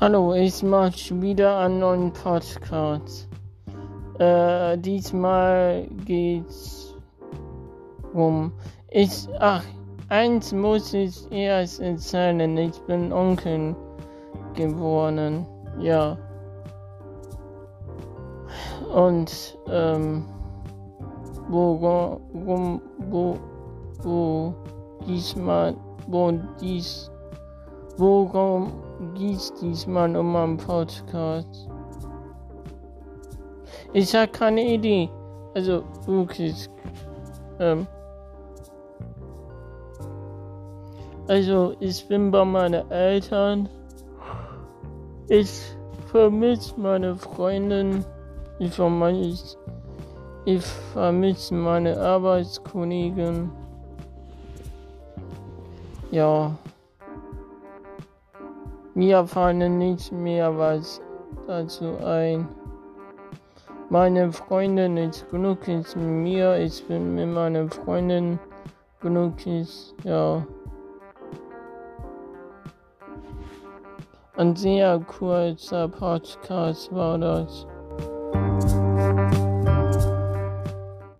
Hallo, ich mache wieder einen neuen Podcast. Äh, diesmal geht's um. Ich, ach, eins muss ich erst erzählen. Ich bin Onkel geworden. Ja. Und, ähm, worum, wo, wo, diesmal, wo dies, worum geht's diesmal um meinen Podcast? Ich habe keine Idee. Also, wirklich. Ähm, also, ich bin bei meinen Eltern. Ich vermisse meine Freundin. Ich vermisse, ich vermisse meine Arbeitskollegen. Ja. Mir fallen nichts mehr was dazu ein. Meine Freundin ist glücklich mit mir, ich bin mit meiner Freundin glücklich, ja. Ein sehr kurzer Podcast war das.